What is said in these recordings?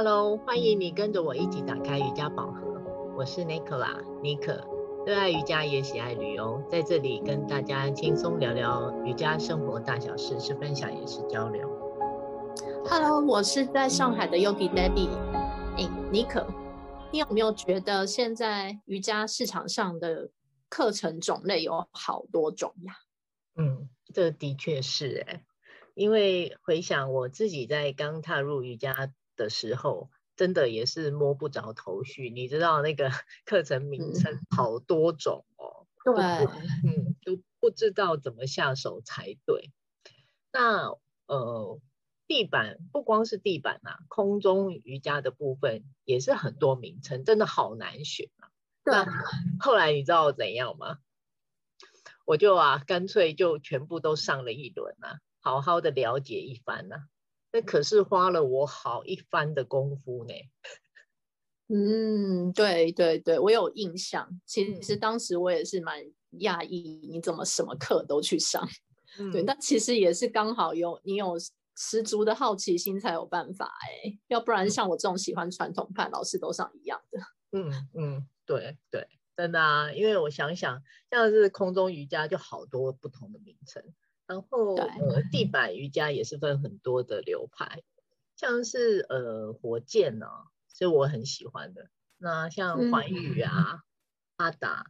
Hello，欢迎你跟着我一起打开瑜伽宝盒。我是 Nicola 尼可，热爱瑜伽也喜爱旅游，在这里跟大家轻松聊聊瑜伽生活大小事，是分享也是交流。Hello，我是在上海的 Yogi Daddy。哎，尼可，你有没有觉得现在瑜伽市场上的课程种类有好多种呀？嗯，这的确是哎，因为回想我自己在刚踏入瑜伽。的时候，真的也是摸不着头绪。你知道那个 课程名称好多种哦，对，嗯，都不知道怎么下手才对。那呃，地板不光是地板啊，空中瑜伽的部分也是很多名称，真的好难选啊。对，后来你知道怎样吗？我就啊，干脆就全部都上了一轮啊，好好的了解一番啊。那可是花了我好一番的功夫呢。嗯，对对对，我有印象。其实当时我也是蛮讶异，你怎么什么课都去上？嗯、对，但其实也是刚好有你有十足的好奇心才有办法哎，要不然像我这种喜欢传统派，老师都上一样的。嗯嗯，对对，真的啊，因为我想想，像是空中瑜伽就好多不同的名称。然后呃，地板瑜伽也是分很多的流派，像是呃火箭呢、啊，是我很喜欢的。那像环宇啊、阿、嗯、达，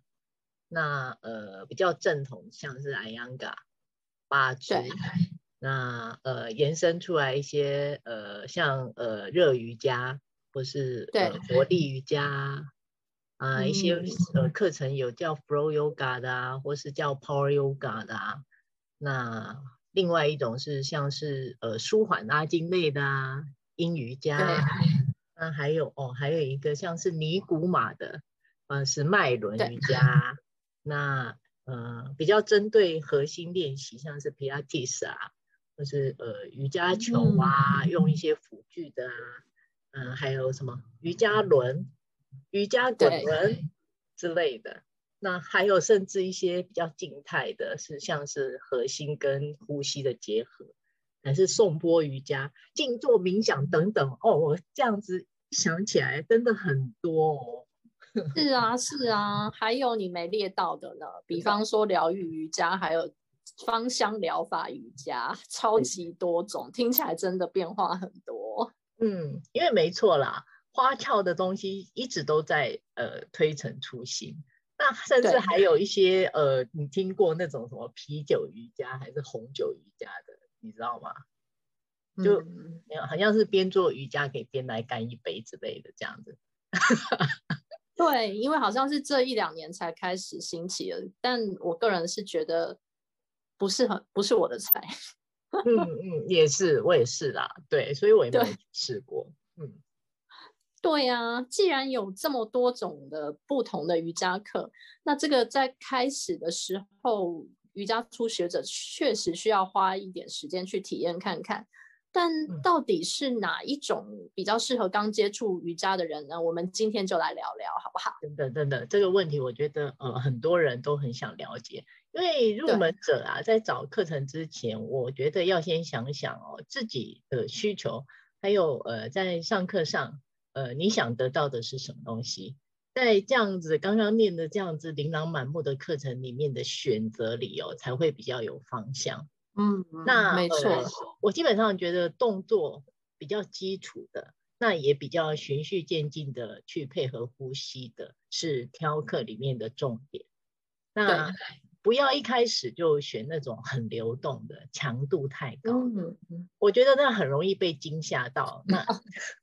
那呃比较正统，像是艾扬嘎、八支，那呃延伸出来一些呃像呃热瑜伽或是呃活力瑜伽。啊、呃，一些呃课程有叫 Flow Yoga 的啊，或是叫 Power Yoga 的啊。那另外一种是像是呃舒缓拉筋类的啊，阴瑜伽，那还有哦，还有一个像是尼古马的，呃是脉轮瑜伽，那呃比较针对核心练习，像是皮拉提斯啊，或是呃瑜伽球啊，嗯、用一些辅具的啊，嗯、呃、还有什么瑜伽轮、瑜伽滚轮之类的。那还有甚至一些比较静态的，是像是核心跟呼吸的结合，还是颂钵瑜伽、静坐冥想等等哦。我这样子想起来，真的很多哦。是啊，是啊，还有你没列到的呢，比方说疗愈瑜伽，还有芳香疗法瑜伽，超级多种，听起来真的变化很多。嗯，因为没错啦，花俏的东西一直都在呃推陈出新。那甚至还有一些呃，你听过那种什么啤酒瑜伽还是红酒瑜伽的，你知道吗？就、嗯、好像是边做瑜伽可以边来干一杯之类的这样子。对，因为好像是这一两年才开始兴起的，但我个人是觉得不是很不是我的菜。嗯嗯，也是，我也是啦。对，所以我也没有试过。嗯。对呀、啊，既然有这么多种的不同的瑜伽课，那这个在开始的时候，瑜伽初学者确实需要花一点时间去体验看看。但到底是哪一种比较适合刚接触瑜伽的人呢？我们今天就来聊聊，好不好？真的，真的，这个问题我觉得呃很多人都很想了解，因为入门者啊，在找课程之前，我觉得要先想想哦自己的需求，还有呃在上课上。呃，你想得到的是什么东西？在这样子刚刚念的这样子琳琅满目的课程里面的选择里哦，才会比较有方向。嗯，那没错，呃，我基本上觉得动作比较基础的，那也比较循序渐进的去配合呼吸的，是挑课里面的重点。那不要一开始就选那种很流动的，强度太高。嗯嗯，我觉得那很容易被惊吓到，那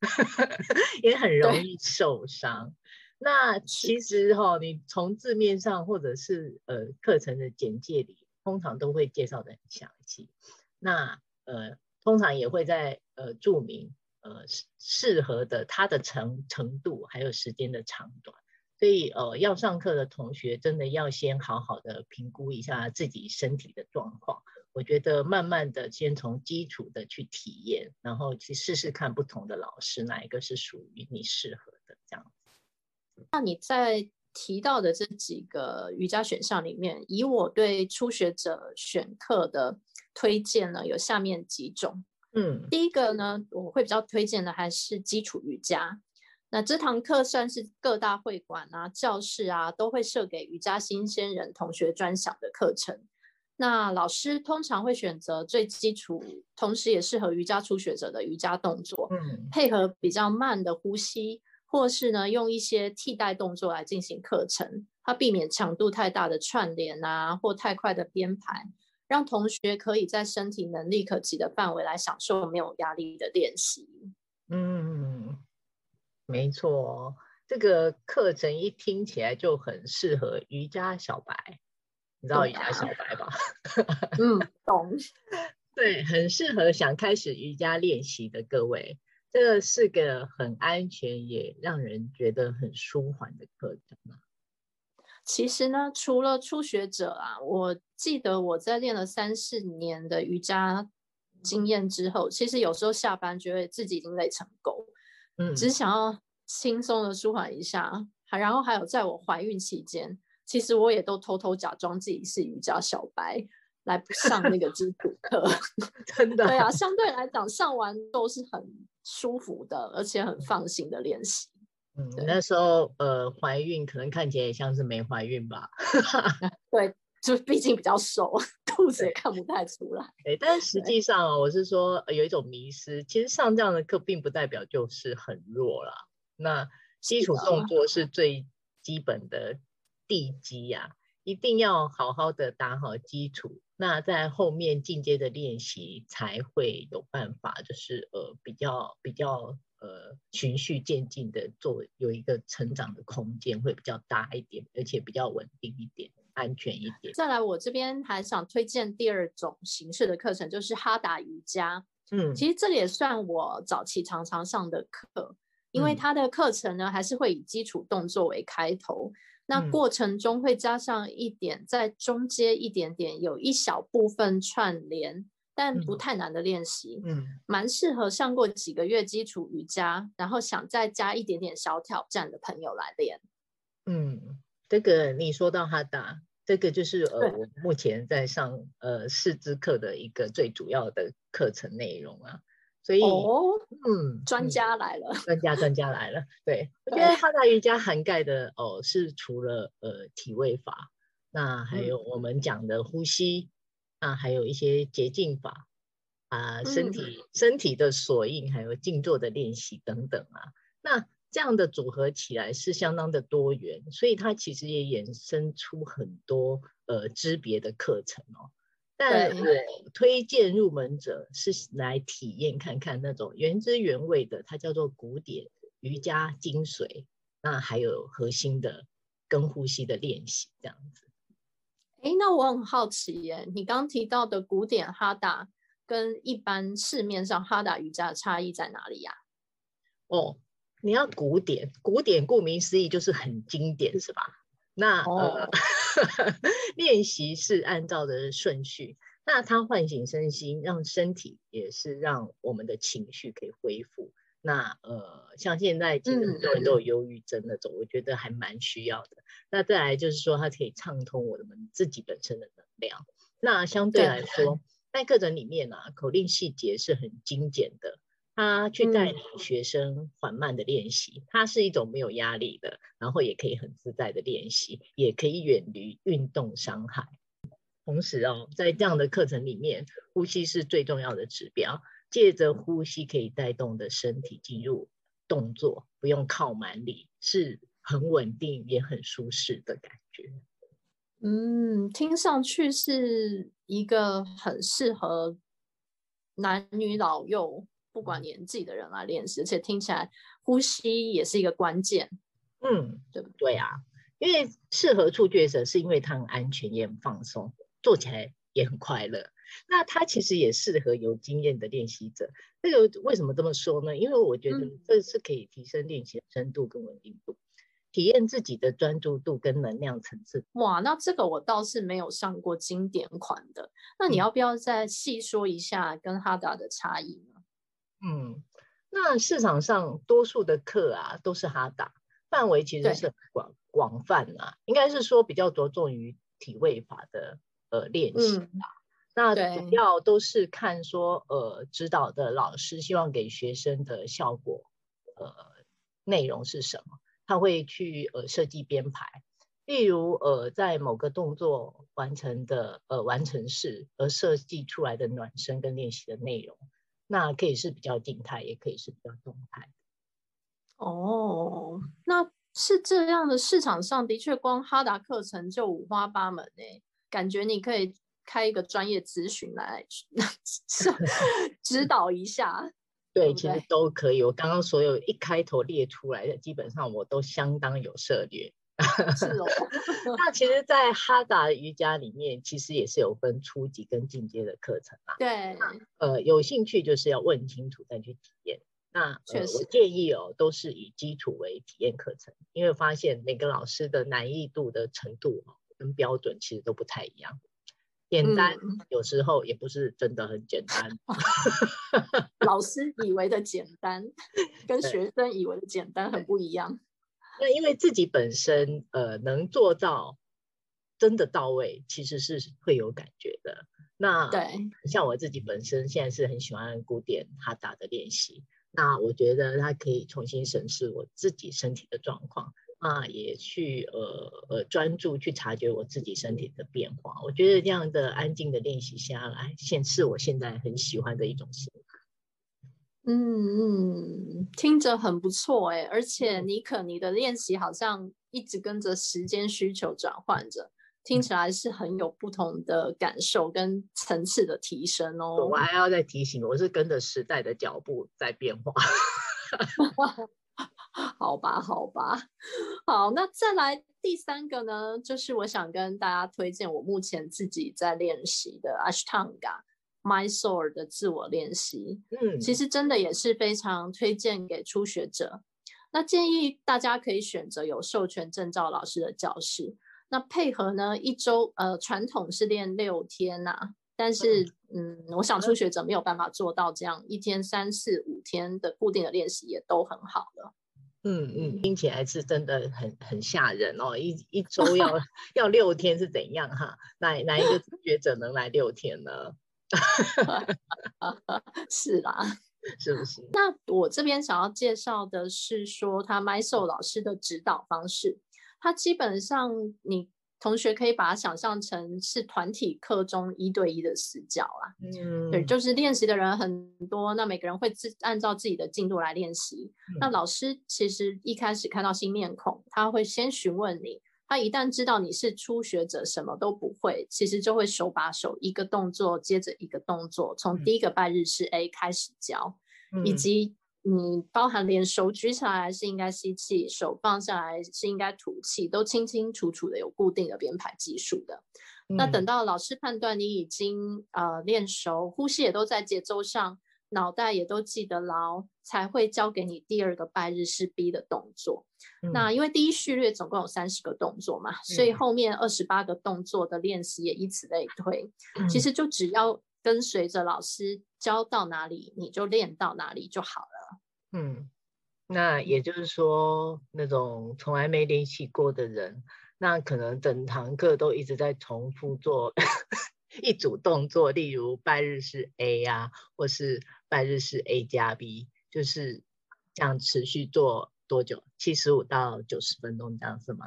也很容易受伤。那其实哈、哦，你从字面上或者是呃课程的简介里，通常都会介绍的很详细。那呃，通常也会在呃注明呃适合的它的程程度，还有时间的长短。所以，呃，要上课的同学真的要先好好的评估一下自己身体的状况。我觉得慢慢的先从基础的去体验，然后去试试看不同的老师哪一个是属于你适合的这样子。那你在提到的这几个瑜伽选项里面，以我对初学者选课的推荐呢，有下面几种。嗯，第一个呢，我会比较推荐的还是基础瑜伽。那这堂课算是各大会馆啊、教室啊都会设给瑜伽新鲜人同学专享的课程。那老师通常会选择最基础，同时也适合瑜伽初学者的瑜伽动作，嗯，配合比较慢的呼吸，或是呢用一些替代动作来进行课程。它避免强度太大的串联啊，或太快的编排，让同学可以在身体能力可及的范围来享受没有压力的练习。嗯，没错，这个课程一听起来就很适合瑜伽小白，你知道瑜伽小白吧？嗯，懂。对，很适合想开始瑜伽练习的各位，这是个很安全也让人觉得很舒缓的课程啊。其实呢，除了初学者啊，我记得我在练了三四年的瑜伽经验之后，其实有时候下班觉得自己已经累成狗，嗯，只想要轻松的舒缓一下。还然后还有在我怀孕期间，其实我也都偷偷假装自己是瑜伽小白来上那个基础课，真的，对啊，相对来讲上完都是很舒服的，而且很放心的练习。嗯，那时候呃怀孕可能看起来也像是没怀孕吧？对，就毕竟比较瘦，肚子也看不太出来。对，但是实际上哦，我是说有一种迷失，其实上这样的课并不代表就是很弱啦。那基础动作是最基本的地基呀，一定要好好的打好基础，那在后面进阶的练习才会有办法，就是呃比较比较。呃，循序渐进的做，有一个成长的空间会比较大一点，而且比较稳定一点，安全一点。再来，我这边还想推荐第二种形式的课程，就是哈达瑜伽。嗯，其实这里也算我早期常常上的课，因为它的课程呢，还是会以基础动作为开头，那过程中会加上一点，在中间一点点有一小部分串联。但不太难的练习，嗯，蛮适合上过几个月基础瑜伽，然后想再加一点点小挑战的朋友来练。嗯，这个你说到哈达，这个就是呃，我目前在上呃师资课的一个最主要的课程内容啊。所以，哦、嗯，专家来了，专家专家来了。对，我觉得哈达瑜伽涵盖的哦，是除了呃体位法，那还有我们讲的呼吸。嗯那还有一些捷径法啊，身体、嗯、身体的锁印，还有静坐的练习等等啊。那这样的组合起来是相当的多元，所以它其实也衍生出很多呃知别的课程哦。但我推荐入门者是来体验看看那种原汁原味的，它叫做古典瑜伽精髓。那还有核心的跟呼吸的练习这样子。哎，那我很好奇耶，你刚提到的古典哈达跟一般市面上哈达瑜伽的差异在哪里呀？哦，你要古典，古典顾名思义就是很经典，是吧？那、哦、呃，练习是按照的顺序，那它唤醒身心，让身体也是让我们的情绪可以恢复。那呃，像现在其实很多人都有忧郁症那种，嗯、我觉得还蛮需要的。那再来就是说，它可以畅通我们自己本身的能量。那相对来说，在课程里面啊，口令细节是很精简的，它去带领学生缓慢的练习，它是一种没有压力的，然后也可以很自在的练习，也可以远离运动伤害。同时哦，在这样的课程里面，呼吸是最重要的指标。借着呼吸可以带动的身体进入动作，不用靠蛮力，是很稳定也很舒适的感觉。嗯，听上去是一个很适合男女老幼不管年纪的人来练习，而且听起来呼吸也是一个关键。嗯，对不对啊？因为适合初学者，是因为它很安全也很放松，做起来也很快乐。那它其实也适合有经验的练习者。这个为什么这么说呢？因为我觉得这是可以提升练习的深度跟稳定度，嗯、体验自己的专注度跟能量层次。哇，那这个我倒是没有上过经典款的。那你要不要再细说一下跟哈达的差异呢？嗯，那市场上多数的课啊都是哈达，范围其实是广广泛啊，应该是说比较着重于体位法的呃练习。嗯那主要都是看说，呃，指导的老师希望给学生的效果，呃，内容是什么？他会去呃设计编排，例如呃在某个动作完成的呃完成式而设计出来的暖身跟练习的内容，那可以是比较静态，也可以是比较动态。哦，那是这样的，市场上的确光哈达课程就五花八门诶，感觉你可以。开一个专业咨询来 指导一下，对，其实都可以。我刚刚所有一开头列出来的，基本上我都相当有涉猎。是哦，那其实，在哈达瑜伽里面，其实也是有分初级跟进阶的课程嘛。对，呃，有兴趣就是要问清楚再去体验。那确实，我建议哦，都是以基础为体验课程，因为发现每个老师的难易度的程度跟标准其实都不太一样。简单有时候也不是真的很简单，老师以为的简单，跟学生以为的简单很不一样。那因为自己本身呃能做到真的到位，其实是会有感觉的。那对，像我自己本身现在是很喜欢古典哈达的练习，那我觉得它可以重新审视我自己身体的状况。啊，也去呃呃专注去察觉我自己身体的变化。我觉得这样的安静的练习下来，现是我现在很喜欢的一种心态。嗯嗯，听着很不错哎，而且尼可你的练习好像一直跟着时间需求转换着，听起来是很有不同的感受跟层次的提升哦。我还要再提醒，我是跟着时代的脚步在变化。好吧，好吧，好，那再来第三个呢，就是我想跟大家推荐我目前自己在练习的 Ashtanga Mysore 的自我练习。嗯，其实真的也是非常推荐给初学者。那建议大家可以选择有授权证照老师的教室。那配合呢，一周呃传统是练六天呐、啊，但是嗯，嗯，我想初学者没有办法做到这样一天三四五天的固定的练习也都很好了。嗯嗯，听起来是真的很很吓人哦！一一周 要要六天是怎样哈？哪哪一个学者能来六天呢？是啦，是不是？那我这边想要介绍的是说，他 Mysore 老师的指导方式，他基本上你。同学可以把它想象成是团体课中一对一的私教啦，嗯，对，就是练习的人很多，那每个人会自按照自己的进度来练习。嗯。那老师其实一开始看到新面孔，他会先询问你，他一旦知道你是初学者，什么都不会，其实就会手把手一个动作接着一个动作，从第一个拜日式 A 开始教，嗯，以及。你包含连手举起来是应该吸气，手放下来是应该吐气，都清清楚楚的有固定的编排技术的。嗯。那等到老师判断你已经呃练熟，呼吸也都在节奏上，脑袋也都记得牢，才会教给你第二个拜日式 B 的动作。嗯。那因为第一序列总共有三十个动作嘛，所以后面二十八个动作的练习也以此类推。嗯。其实就只要跟随着老师教到哪里，你就练到哪里就好了。嗯，那也就是说，那种从来没练习过的人，那可能整堂课都一直在重复做 一组动作，例如拜日式 A 呀、啊，或是拜日式 A 加 B，就是这样持续做多久？七十五到九十分钟这样是吗？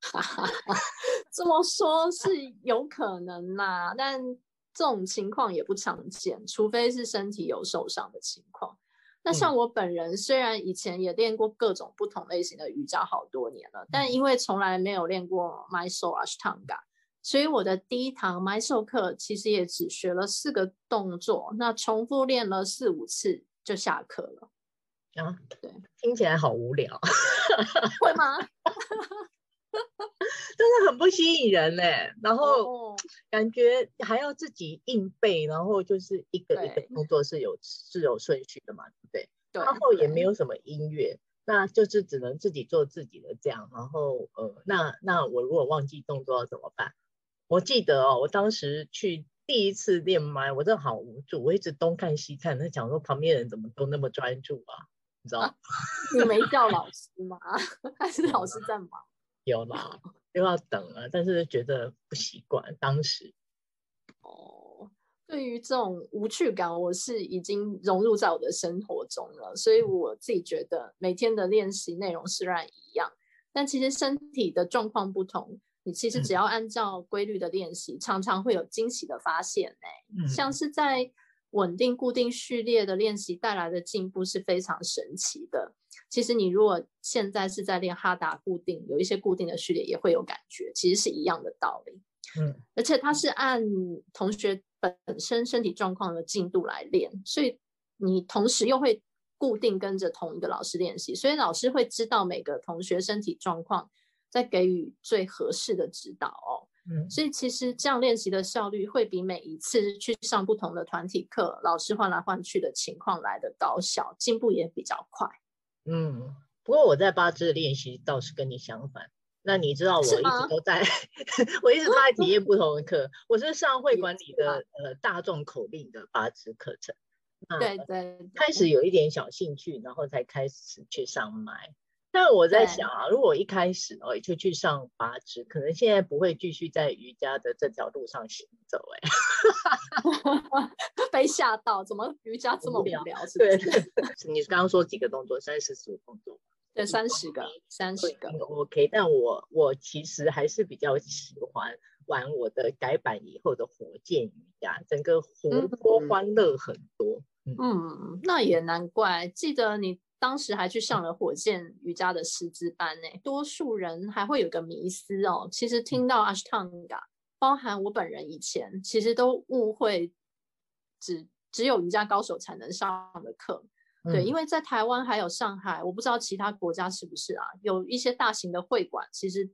这么说是有可能啦，但这种情况也不常见，除非是身体有受伤的情况。那像我本人，虽然以前也练过各种不同类型的瑜伽好多年了，但因为从来没有练过 Mysore Ashtanga，所以我的第一堂 Mysore 课其实也只学了四个动作，那重复练了四五次就下课了。啊，对，听起来好无聊，会吗？真的很不吸引人呢，然后感觉还要自己硬背，然后就是一个一个动作是有是有顺序的嘛，对不对？然后也没有什么音乐，那就是只能自己做自己的这样。然后呃，那那我如果忘记动作要怎么办？我记得哦，我当时去第一次练麦，我真的好无助，我一直东看西看，他讲说旁边人怎么都那么专注啊，你知道？你没叫老师吗？还是老师在忙？有啦，又要等了，但是觉得不习惯。当时，哦，对于这种无趣感，我是已经融入在我的生活中了，所以我自己觉得每天的练习内容虽然一样，但其实身体的状况不同，你其实只要按照规律的练习，嗯、常常会有惊喜的发现呢、嗯。像是在稳定固定序列的练习带来的进步是非常神奇的。其实你如果现在是在练哈达固定，有一些固定的序列也会有感觉，其实是一样的道理。嗯，而且它是按同学本身身体状况的进度来练，所以你同时又会固定跟着同一个老师练习，所以老师会知道每个同学身体状况，再给予最合适的指导哦。嗯，所以其实这样练习的效率会比每一次去上不同的团体课，老师换来换去的情况来的高效，进步也比较快。嗯，不过我在八支的练习倒是跟你相反。那你知道我一直都在，我一直都在体验不同的课。我是上会管理的呃大众口令的八支课程，对对，对，开始有一点小兴趣，然后才开始去上麦。但我在想啊，如果一开始哦就去上八支，可能现在不会继续在瑜伽的这条路上行走哎、欸。被吓到，怎么瑜伽这么无聊？是对，你刚刚说几个动作，三十四个动作。对，三十个，三十个，OK。但我我其实还是比较喜欢玩我的改版以后的火箭瑜伽，整个活泼欢乐很多嗯。嗯，那也难怪。记得你当时还去上了火箭瑜伽的师资班呢。多数人还会有个迷思哦，其实听到 Ashtanga，包含我本人以前其实都误会只只有瑜伽高手才能上的课。对，因为在台湾还有上海，我不知道其他国家是不是啊？有一些大型的会馆，其实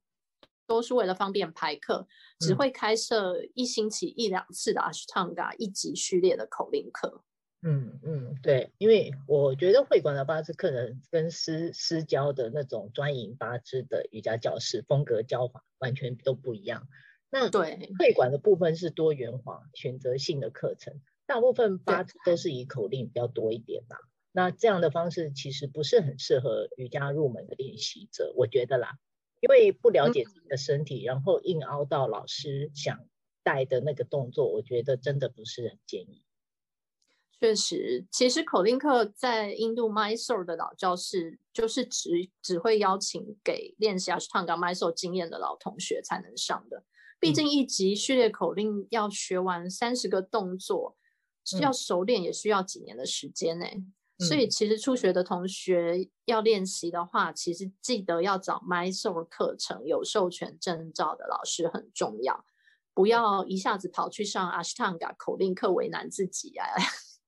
都是为了方便排课，只会开设一星期一两次的 Ashtanga 一级序列的口令课。嗯嗯，对，因为我觉得会馆的八字课程跟私私教的那种专营八字的瑜伽教室风格教法完全都不一样。那对会馆的部分是多元化、选择性的课程，大部分八字都是以口令比较多一点吧。那这样的方式其实不是很适合瑜伽入门的练习者，我觉得啦，因为不了解自己的身体，嗯、然后硬凹到老师想带的那个动作，我觉得真的不是很建议。确实，其实口令课在印度 Mysore 的老教室，就是只只会邀请给练习 Ashtanga Mysore 经验的老同学才能上的。毕竟一级序列口令要学完三十个动作，嗯、要熟练也需要几年的时间呢。所以，其实初学的同学要练习的话，其实记得要找 Mysore 课程有授权证照的老师很重要，不要一下子跑去上 Ashtanga 口令课为难自己啊。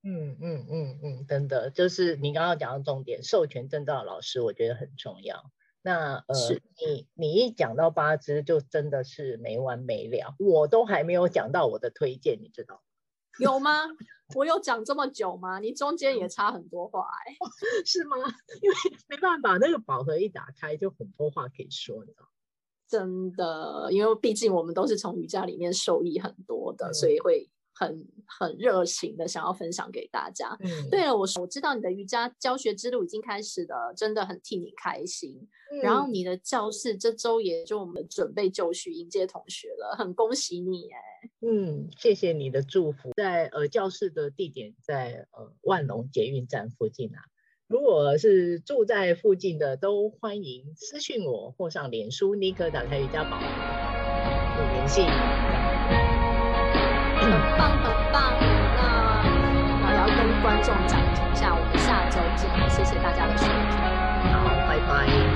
嗯嗯嗯嗯，真的，就是你刚刚讲的重点，授权证照的老师我觉得很重要。那呃，你你一讲到八支，就真的是没完没了，我都还没有讲到我的推荐，你知道？有吗？我有讲这么久吗？你中间也插很多话哎、欸，是吗？因为没办法，那个宝盒一打开就很多话可以说，你知道？真的，因为毕竟我们都是从瑜伽里面受益很多的，嗯、所以会。很很热情的想要分享给大家。嗯，对了，我我知道你的瑜伽教学之路已经开始了，真的很替你开心。嗯、然后你的教室这周也就我们准备就绪迎接同学了，很恭喜你哎。嗯，谢谢你的祝福。在呃教室的地点在呃万隆捷运站附近啊，如果是住在附近的，都欢迎私讯我或上脸书妮可打开瑜伽宝盒，有联系。很棒很棒。那我要跟观众讲一下我们下周见谢谢大家的收听。好拜拜。